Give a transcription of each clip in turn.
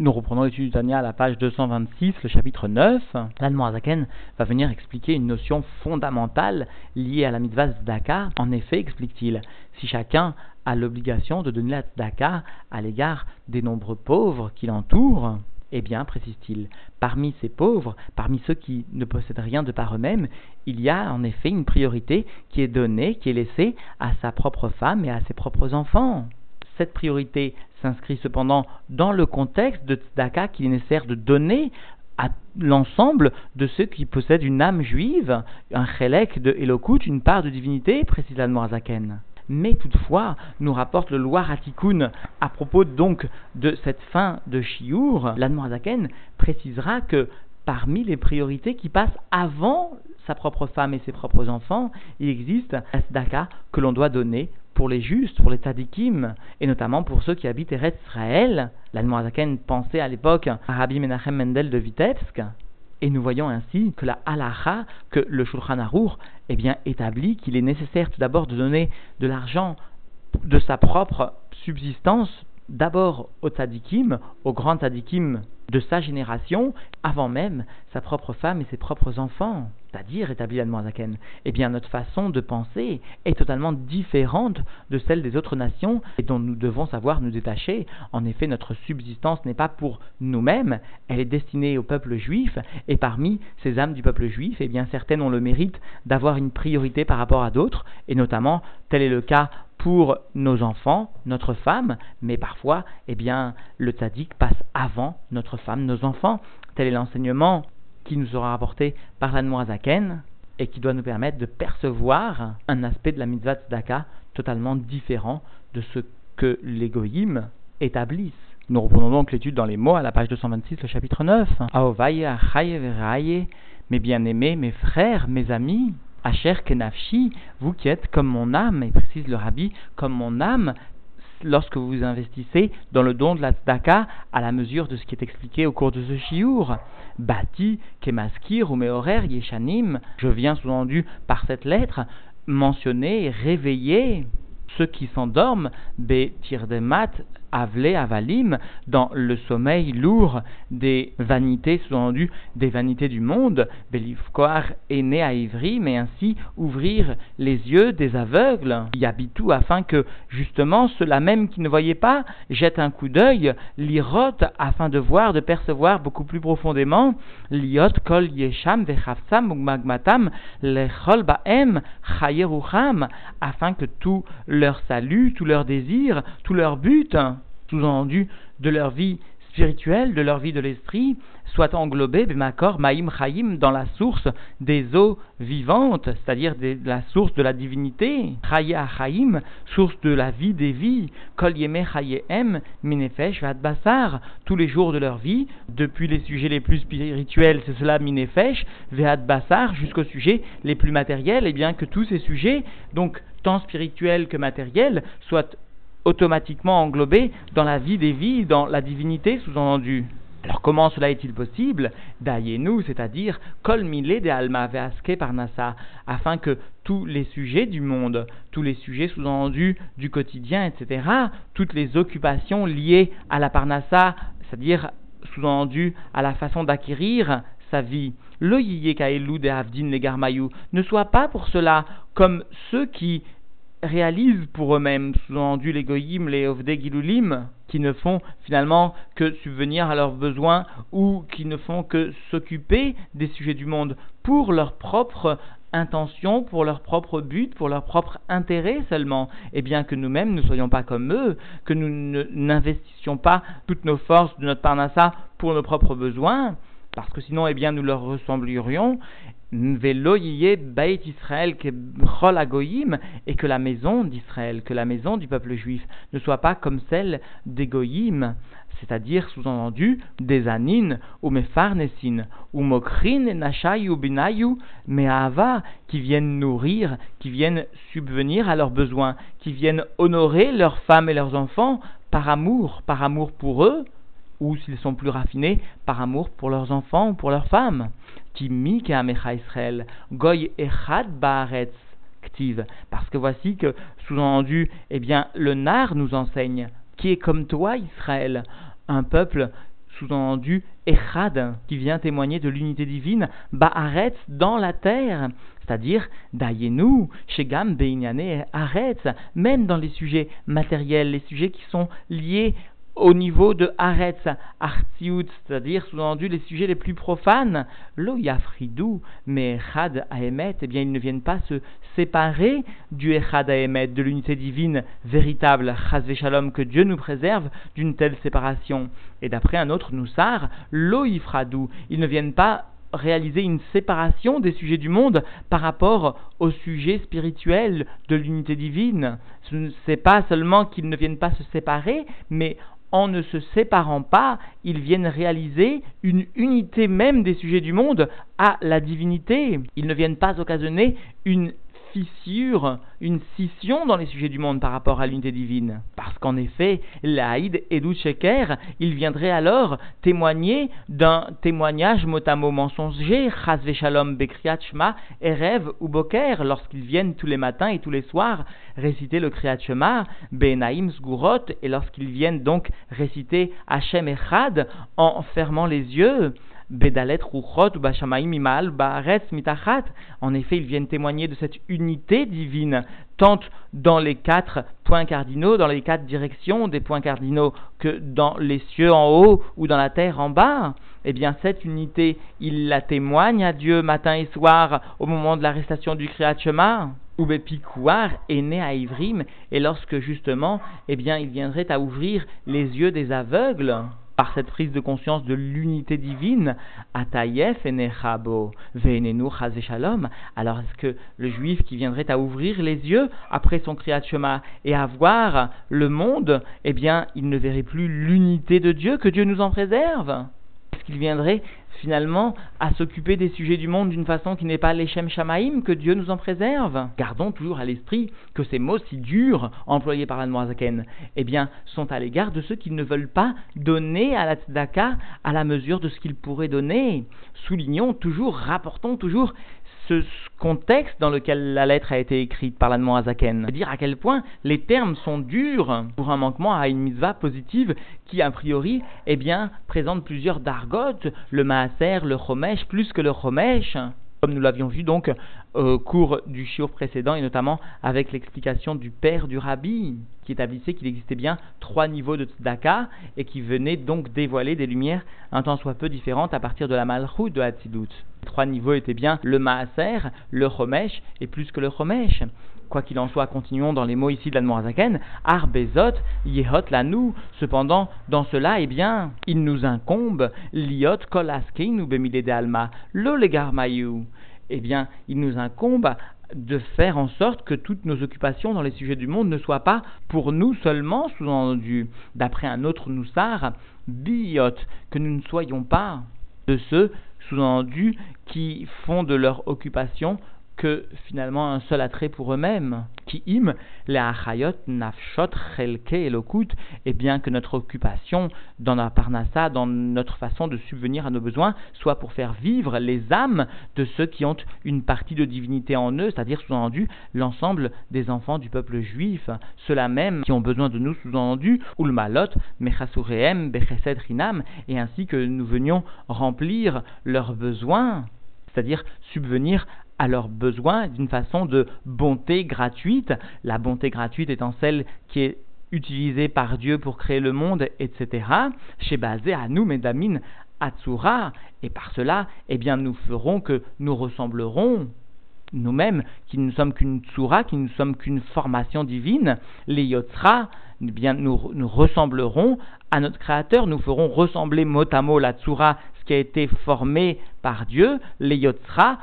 Nous reprenons l'étude du Tania à la page 226, le chapitre 9. L'Anmoazaken va venir expliquer une notion fondamentale liée à la mitzvah Zdaka. En effet, explique-t-il, si chacun a l'obligation de donner la Zdaka à l'égard des nombreux pauvres qui l'entourent, eh bien, précise-t-il, parmi ces pauvres, parmi ceux qui ne possèdent rien de par eux-mêmes, il y a en effet une priorité qui est donnée, qui est laissée à sa propre femme et à ses propres enfants. Cette priorité s'inscrit cependant dans le contexte de Tzedaka qu'il est nécessaire de donner à l'ensemble de ceux qui possèdent une âme juive, un chelek de Elokut, une part de divinité, précise l'Admorazaken. Mais toutefois, nous rapporte le Loir Atikoun à propos donc de cette fin de Shiour, l'Admorazaken précisera que parmi les priorités qui passent avant sa propre femme et ses propres enfants, il existe tzedaka que l'on doit donner pour les justes, pour les tzadikim, et notamment pour ceux qui habitent Eretz Israël. L'Admorazaken pensait à l'époque à Rabbi Menachem Mendel de Vitebsk, et nous voyons ainsi que la halacha, que le Shulchan Aruch, eh bien, établit qu'il est nécessaire tout d'abord de donner de l'argent de sa propre subsistance d'abord au tzadikim, au grand tzadikim de sa génération, avant même sa propre femme et ses propres enfants, c'est-à-dire établi Zaken. Eh bien, notre façon de penser est totalement différente de celle des autres nations et dont nous devons savoir nous détacher. En effet, notre subsistance n'est pas pour nous-mêmes, elle est destinée au peuple juif, et parmi ces âmes du peuple juif, eh bien, certaines ont le mérite d'avoir une priorité par rapport à d'autres, et notamment, tel est le cas pour nos enfants, notre femme, mais parfois, eh bien, le tzaddik passe avant notre femme, nos enfants. Tel est l'enseignement qui nous sera rapporté par la Zaken et qui doit nous permettre de percevoir un aspect de la mitzvah tzedaka totalement différent de ce que les goyim établissent. Nous reprenons donc l'étude dans les mots à la page 226, le chapitre 9. Aovaye, mes bien-aimés, mes frères, mes amis, Asher Kenafshi, vous qui êtes comme mon âme, et précise le rabbi, comme mon âme, lorsque vous investissez dans le don de la tzedaka à la mesure de ce qui est expliqué au cours de ce shiur. Bati, Kemaskir ou Yeshanim, je viens sous-entendu par cette lettre mentionner, réveiller ceux qui s'endorment, Be Tirdemat, Avle Avalim, dans le sommeil lourd des vanités, sous-entendu des vanités du monde, Belifkoar est né à Ivry, mais ainsi ouvrir les yeux des aveugles, Yabitou, afin que justement ceux-là même qui ne voyaient pas jettent un coup d'œil, l'irot, afin de voir, de percevoir beaucoup plus profondément, liot kol yesham vechavsam magmatam lechol baem chayerucham, afin que tout leur salut, tout leur désir, tout leur but, sous-entendu de leur vie spirituelle, de leur vie de l'esprit, soit englobé, Bemakor, Maïm, Chaim, dans la source des eaux vivantes, c'est-à-dire la source de la divinité, Chaya, Chaim, source de la vie des vies, Kol Yeme, Chayem, Minefesh, Bassar, tous les jours de leur vie, depuis les sujets les plus spirituels, c'est cela, Minefesh, Vehat Bassar, jusqu'aux sujets les plus matériels, et bien que tous ces sujets, donc tant spirituels que matériels, soient automatiquement englobé dans la vie des vies, dans la divinité sous-entendu. Alors comment cela est-il possible? Nous c'est-à-dire kol de alma veaske parnassa, afin que tous les sujets du monde, tous les sujets sous-entendus du quotidien, etc., toutes les occupations liées à la parnassa, c'est-à-dire sous-entendu à la façon d'acquérir sa vie, le de avdin les ne soit pas pour cela comme ceux qui réalisent pour eux-mêmes, sous-entendu les goyim, les ovde qui ne font finalement que subvenir à leurs besoins ou qui ne font que s'occuper des sujets du monde pour leur propre intention, pour leur propre but, pour leur propre intérêt seulement, et bien que nous-mêmes ne soyons pas comme eux, que nous n'investissions pas toutes nos forces de notre parnassa pour nos propres besoins, parce que sinon, eh bien, nous leur ressemblerions, et que la maison d'Israël, que la maison du peuple juif ne soit pas comme celle des Goyim, c'est-à-dire sous-entendu des Anines ou Mefarnesin ou Mokrin Nashayu Binayu Me'ava qui viennent nourrir, qui viennent subvenir à leurs besoins, qui viennent honorer leurs femmes et leurs enfants par amour, par amour pour eux, ou s'ils sont plus raffinés, par amour pour leurs enfants ou pour leurs femmes. Israël, Goy Echad Baaretz Ktiv. Parce que voici que, sous-entendu, eh bien, le Nar nous enseigne, qui est comme toi, Israël, un peuple sous-entendu Echad, qui vient témoigner de l'unité divine, Ba'aretz, dans la terre, c'est-à-dire Dayenu, Shegam Beinyane Aretz, même dans les sujets matériels, les sujets qui sont liés au niveau de Aretz, Artiout, c'est-à-dire sous-entendu les sujets les plus profanes, lo yafridou, mais Echad Aemet, eh bien ils ne viennent pas se séparer du Echad Aemet, de l'unité divine véritable, Chazve Shalom, que Dieu nous préserve d'une telle séparation. Et d'après un autre Noussar, lo Yifradou, ils ne viennent pas réaliser une séparation des sujets du monde par rapport au sujet spirituel de l'unité divine. Ce n'est pas seulement qu'ils ne viennent pas se séparer, mais en ne se séparant pas, ils viennent réaliser une unité même des sujets du monde à la divinité. Ils ne viennent pas occasionner une fissure, une scission dans les sujets du monde par rapport à l'unité divine. Parce qu'en effet, l'Aïd Edou Sheker, il viendrait alors témoigner d'un témoignage mot à mot mensonger, Chazve Shalom Bekriat Shema, Erev ou Boker, lorsqu'ils viennent tous les matins et tous les soirs réciter le Kriat Shema, Benaim Sgurot, et lorsqu'ils viennent donc réciter Hashem Echad en fermant les yeux, Bedalet Ruchot Bashamaim Imal Baaretz Mitachat. En effet, ils viennent témoigner de cette unité divine, tant dans les quatre points cardinaux, dans les quatre directions des points cardinaux, que dans les cieux en haut ou dans la terre en bas. Eh bien, cette unité, il la témoigne à Dieu matin et soir au moment de l'arrestation du Kriyat Shema. Ou Bepikouar est né à Ivrim, et lorsque justement, eh bien, il viendrait à ouvrir les yeux des aveugles par cette prise de conscience de l'unité divine, Atayef enechabo venenu shalom. Alors est-ce que le juif qui viendrait à ouvrir les yeux après son kriyat shema et à voir le monde, eh bien, il ne verrait plus l'unité de Dieu, que Dieu nous en préserve? Est-ce qu'il viendrait finalement à s'occuper des sujets du monde d'une façon qui n'est pas l'Echem Shamaim, que Dieu nous en préserve. Gardons toujours à l'esprit que ces mots si durs employés par Zaken, eh bien, sont à l'égard de ceux qui ne veulent pas donner à la tzedaka à la mesure de ce qu'ils pourraient donner. Soulignons toujours, rapportons toujours ce contexte dans lequel la lettre a été écrite par l'Anne Azaken. Dire à quel point les termes sont durs pour un manquement à une mitzvah positive qui, a priori, eh bien, présente plusieurs dargotes, le maaser, le chomesh, plus que le chomesh comme nous l'avions vu donc au cours du shiur précédent et notamment avec l'explication du père du rabbi qui établissait qu'il existait bien trois niveaux de tzedaka et qui venait donc dévoiler des lumières un tant soit peu différentes à partir de la malchut de Hatzilut. Trois niveaux étaient bien le maaser, le chomesh et plus que le chomesh. Quoi qu'il en soit, continuons dans les mots ici de la Noirzaken. Ar bezot, yehot lanou. Cependant, dans cela, eh bien, il nous incombe, liot kol ou bemide de alma, lo legarmayou. Eh bien, il nous incombe de faire en sorte que toutes nos occupations dans les sujets du monde ne soient pas pour nous seulement, sous-entendu, d'après un autre Noussar, biot, que nous ne soyons pas de ceux, sous-entendu, qui font de leur occupation que finalement un seul attrait pour eux-mêmes, qui im les achayot nafshot chelke elokut, et bien que notre occupation dans la parnassa, dans notre façon de subvenir à nos besoins, soit pour faire vivre les âmes de ceux qui ont une partie de divinité en eux, c'est-à-dire sous-entendu l'ensemble des enfants du peuple juif, ceux-là même qui ont besoin de nous sous-entendu, ulmalot, mechasureem, bechesed rinam, et ainsi que nous venions remplir leurs besoins c'est-à-dire subvenir à leurs besoins d'une façon de bonté gratuite, la bonté gratuite étant celle qui est utilisée par Dieu pour créer le monde, etc. Chez basé à nous, Medamine, Atsura, et par cela, eh bien, nous ferons que nous ressemblerons nous-mêmes, qui ne sommes qu'une tsura, qui ne sommes qu'une formation divine, les yotsra, eh bien, nous, nous ressemblerons à notre Créateur, nous ferons ressembler mot à mot la tsura, ce qui a été formé par Dieu, les yotsra,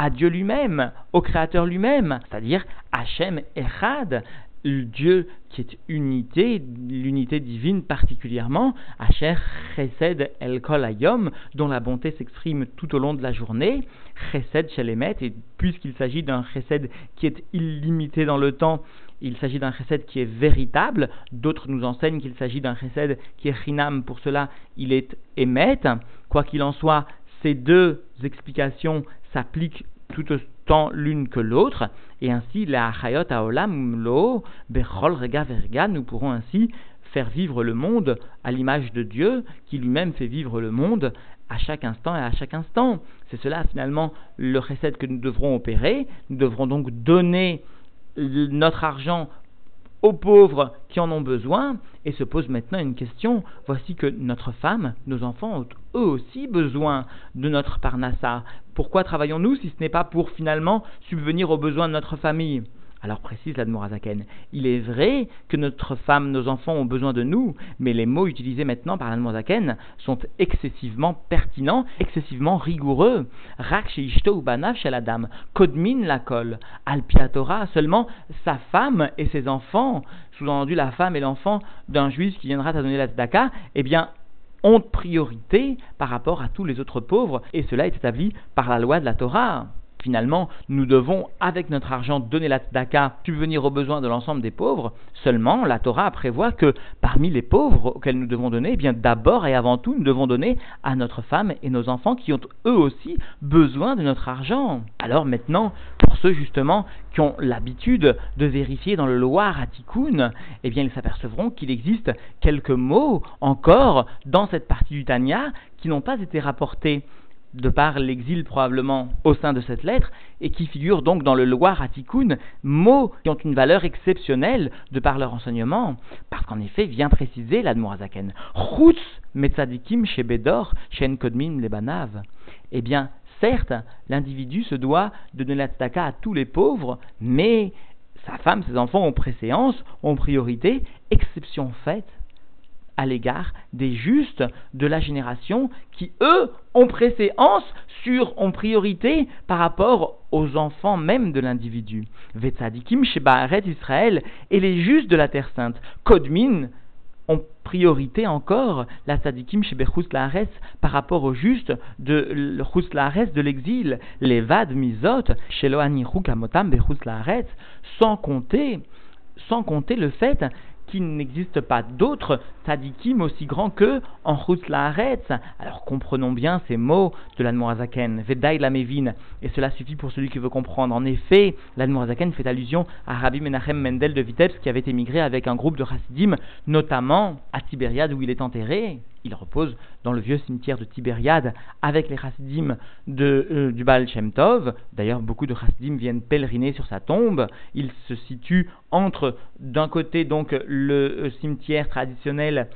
à Dieu lui-même, au Créateur lui-même, c'est-à-dire Hachem Echad, Dieu qui est unité, l'unité divine particulièrement, Hacher Chesed El Kol Ayom, dont la bonté s'exprime tout au long de la journée, Chesed Shelemet, et puisqu'il s'agit d'un Chesed qui est illimité dans le temps, il s'agit d'un chesed qui est véritable. D'autres nous enseignent qu'il s'agit d'un chesed qui est chinam. Pour cela, il est émet. Quoi qu'il en soit, ces deux explications s'appliquent tout autant l'une que l'autre, et ainsi la Hayot Aolam Lo Bechol Rega Verga, nous pourrons ainsi faire vivre le monde à l'image de Dieu, qui lui-même fait vivre le monde à chaque instant et à chaque instant. C'est cela finalement le recette que nous devrons opérer. Nous devrons donc donner notre argent aux pauvres qui en ont besoin, et se pose maintenant une question. Voici que notre femme, nos enfants ont eux aussi besoin de notre parnassa. Pourquoi travaillons-nous si ce n'est pas pour finalement subvenir aux besoins de notre famille? Alors précise l'Admorazaken, il est vrai que notre femme, nos enfants ont besoin de nous, mais les mots utilisés maintenant par l'Admorazaken sont excessivement pertinents, excessivement rigoureux. Rak ou la dame, kodmin la colle, alpiatora, seulement sa femme et ses enfants, sous-entendu la femme et l'enfant d'un juif qui viendra à donner la tzedaka, eh bien, ont priorité par rapport à tous les autres pauvres, et cela est établi par la loi de la Torah. Finalement, nous devons, avec notre argent, donner la tzedaka, subvenir aux besoins de l'ensemble des pauvres. Seulement, la Torah prévoit que parmi les pauvres auxquels nous devons donner, eh bien d'abord et avant tout, nous devons donner à notre femme et nos enfants qui ont eux aussi besoin de notre argent. Alors maintenant, pour ceux justement qui ont l'habitude de vérifier dans le Loir à Tikkun, eh bien ils s'apercevront qu'il existe quelques mots encore dans cette partie du Tanya qui n'ont pas été rapportés de par l'exil probablement au sein de cette lettre, et qui figurent donc dans le Loir Atikoun, mots qui ont une valeur exceptionnelle de par leur enseignement, parce qu'en effet vient préciser l'Admorazaken, Chutz Metzadikim Shebedor Shen Kodmin Lebanav. Eh bien, certes, l'individu se doit de donner la à tous les pauvres, mais sa femme, ses enfants ont préséance, ont priorité, exception faite à l'égard des justes de la génération qui, eux, ont préséance sur, ont priorité par rapport aux enfants même de l'individu. Vetzadikim Shebaaret Israël et les justes de la Terre Sainte. Kodmin ont priorité encore la tzadikim chez par rapport aux justes de de l'exil, les Vad Mizot chez Loani Kamotam Laaretz, sans compter sans compter le fait qu'il n'existe pas d'autres tzadikim aussi grands que en. Alors comprenons bien ces mots de l'Admorazaken, Vedaï la Mévine, et cela suffit pour celui qui veut comprendre. En effet, l'Admorazaken fait allusion à Rabbi Menachem Mendel de Vitebsk qui avait émigré avec un groupe de Hasidim, notamment à Tibériade où il est enterré. Il repose dans le vieux cimetière de Tibériade avec les Hasidim de, euh, du Baal Shem Tov. D'ailleurs, beaucoup de Hasidim viennent pèleriner sur sa tombe. Il se situe entre, d'un côté, donc, le euh, cimetière traditionnel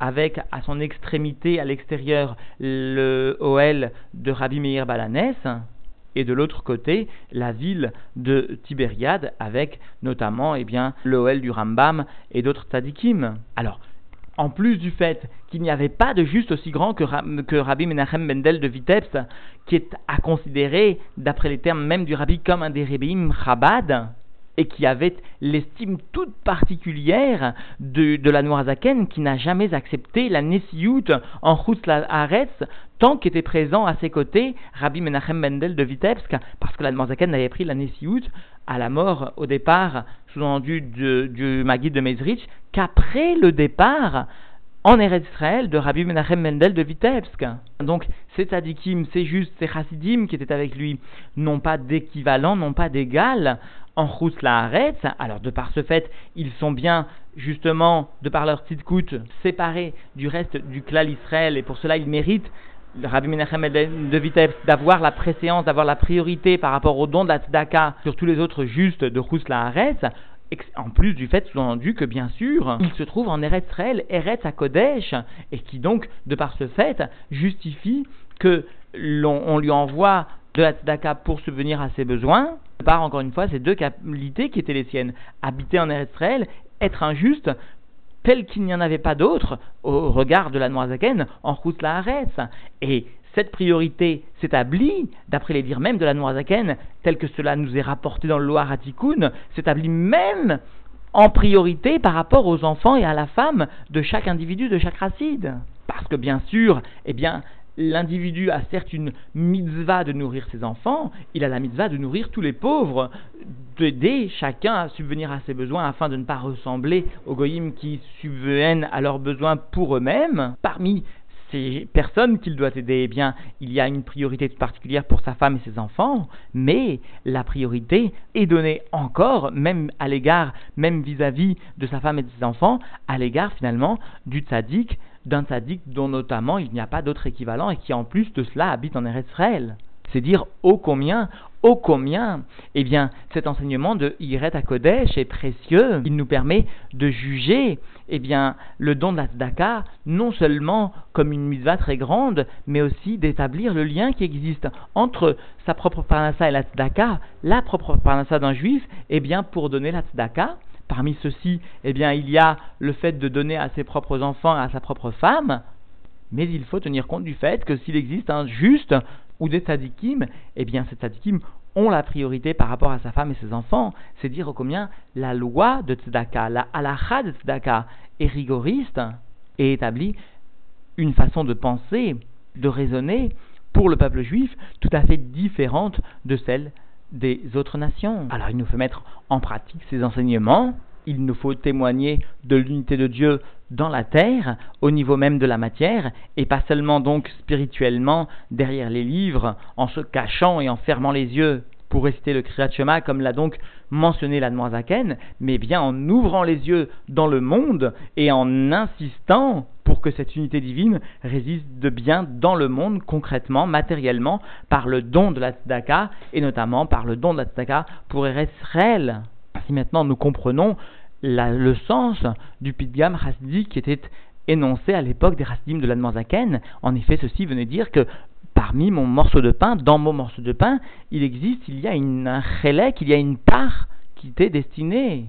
avec à son extrémité, à l'extérieur, le Oel de Rabbi Meir Balanès, et de l'autre côté, la ville de Tibériade, avec notamment eh bien, du Rambam et d'autres tzadikim. Alors, en plus du fait qu'il n'y avait pas de juste aussi grand que, que Rabbi Menachem Mendel de Vitebsk, qui est à considérer, d'après les termes même du Rabbi, comme un des Rebbeim Chabad, et qui avait l'estime toute particulière de, de la Noirzaken, qui n'a jamais accepté la Nessiout en la Haaretz, tant qu'était présent à ses côtés Rabbi Menachem Mendel de Vitebsk, parce que la Noirzaken avait pris la Nessiout à la mort au départ, sous-entendu du Maguide de Mezrich, qu'après le départ en Eretz Israël de Rabbi Menachem Mendel de Vitebsk. Donc, ces tzadikim, ces justes, ces chassidim qui étaient avec lui, n'ont pas d'équivalent, n'ont pas d'égal en Chous la. Alors, de par ce fait, ils sont bien, justement, de par leur tzidkout, séparés du reste du clan Israël, et pour cela, ils méritent Rabbi Menachem de Vitebsk d'avoir la préséance, d'avoir la priorité par rapport au don de la tzedaka sur tous les autres justes de Chous la en plus du fait sous-entendu que bien sûr, il se trouve en Eretz Israël, Eretz à Kodesh, et qui donc, de par ce fait, justifie que l'on lui envoie de la tzedaka pour subvenir à ses besoins, par encore une fois ces deux qualités qui étaient les siennes, habiter en Eretz Israël, être injuste, tel qu'il n'y en avait pas d'autre au regard de la Noazaken en la Haaretz. Et cette priorité s'établit, d'après les dires même de la Noirzaken, tel que cela nous est rapporté dans le Loir s'établit même en priorité par rapport aux enfants et à la femme de chaque individu, de chaque racide. Parce que bien sûr, eh bien, l'individu a certes une mitzvah de nourrir ses enfants, il a la mitzvah de nourrir tous les pauvres, d'aider chacun à subvenir à ses besoins afin de ne pas ressembler aux goyim qui subviennent à leurs besoins pour eux-mêmes. Parmi ces personnes qu'il doit aider, eh bien, il y a une priorité particulière pour sa femme et ses enfants, mais la priorité est donnée encore, même à l'égard, même vis-à-vis de sa femme et de ses enfants, à l'égard finalement du tzaddik, d'un tzaddik dont notamment il n'y a pas d'autre équivalent et qui en plus de cela habite en Israël. C'est dire ô combien, ô combien, eh bien, cet enseignement de Yiret Kodesh est précieux. Il nous permet de juger, eh bien, le don de la tzedaka, non seulement comme une mitzvah très grande, mais aussi d'établir le lien qui existe entre sa propre parnassa et la tzedaka, la propre parnassa d'un juif, eh bien, pour donner la tzedaka. Parmi ceux-ci, eh bien, il y a le fait de donner à ses propres enfants, à sa propre femme, mais il faut tenir compte du fait que s'il existe un juste ou des tzadikim, eh bien ces tzadikim ont la priorité par rapport à sa femme et ses enfants. C'est dire combien la loi de tzedaka, la halakha de tzedaka est rigoriste et établit une façon de penser, de raisonner pour le peuple juif tout à fait différente de celle des autres nations. Alors il nous faut mettre en pratique ces enseignements il nous faut témoigner de l'unité de Dieu dans la terre, au niveau même de la matière, et pas seulement donc spirituellement derrière les livres, en se cachant et en fermant les yeux pour réciter le Kriyat Shema, comme l'a donc mentionné la Zaken, mais bien en ouvrant les yeux dans le monde et en insistant pour que cette unité divine résiste de bien dans le monde, concrètement, matériellement, par le don de la Tzedaka, et notamment par le don de la Tzedaka pour Israël. Si maintenant nous comprenons le sens du Pidgam Hasdi qui était énoncé à l'époque des Hasidim de l'Admanzaken, en effet, ceci venait dire que parmi mon morceau de pain, dans mon morceau de pain, il existe, il y a une, un il y a une part qui était destinée